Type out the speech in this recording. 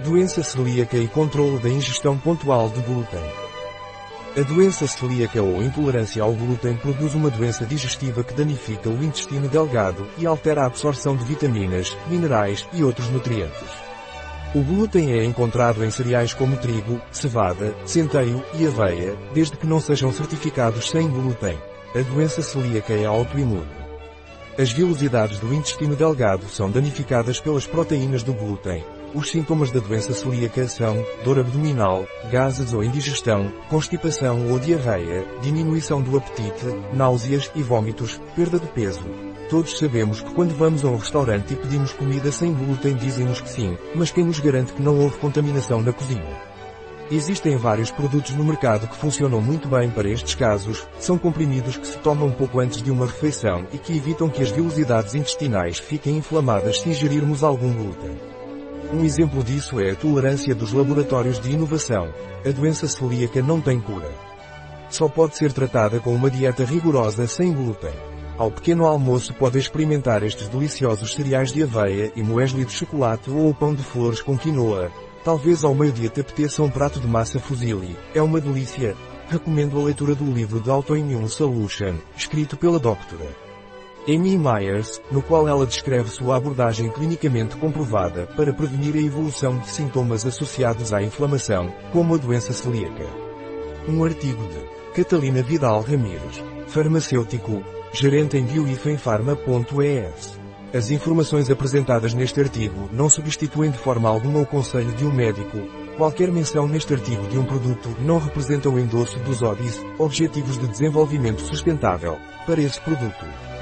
Doença celíaca e controle da ingestão pontual de glúten. A doença celíaca ou intolerância ao glúten produz uma doença digestiva que danifica o intestino delgado e altera a absorção de vitaminas, minerais e outros nutrientes. O glúten é encontrado em cereais como trigo, cevada, centeio e aveia, desde que não sejam certificados sem glúten. A doença celíaca é autoimune. As vilosidades do intestino delgado são danificadas pelas proteínas do glúten. Os sintomas da doença celíaca são dor abdominal, gases ou indigestão, constipação ou diarreia, diminuição do apetite, náuseas e vômitos, perda de peso. Todos sabemos que quando vamos a um restaurante e pedimos comida sem glúten dizem-nos que sim, mas quem nos garante que não houve contaminação na cozinha? Existem vários produtos no mercado que funcionam muito bem para estes casos, são comprimidos que se tomam pouco antes de uma refeição e que evitam que as vilosidades intestinais fiquem inflamadas se ingerirmos algum glúten. Um exemplo disso é a tolerância dos laboratórios de inovação. A doença celíaca não tem cura. Só pode ser tratada com uma dieta rigorosa sem glúten. Ao pequeno almoço pode experimentar estes deliciosos cereais de aveia e muesli de chocolate ou pão de flores com quinoa, Talvez ao meio-dia te apeteça um prato de massa fusilli. É uma delícia. Recomendo a leitura do livro The Autoimmune Solution, escrito pela Dra. Amy Myers, no qual ela descreve sua abordagem clinicamente comprovada para prevenir a evolução de sintomas associados à inflamação, como a doença celíaca. Um artigo de Catalina Vidal Ramírez, farmacêutico, gerente em bioifenfarma.es. As informações apresentadas neste artigo não substituem de forma alguma o conselho de um médico. Qualquer menção neste artigo de um produto não representa o endosso dos ODIs, Objetivos de Desenvolvimento Sustentável, para esse produto.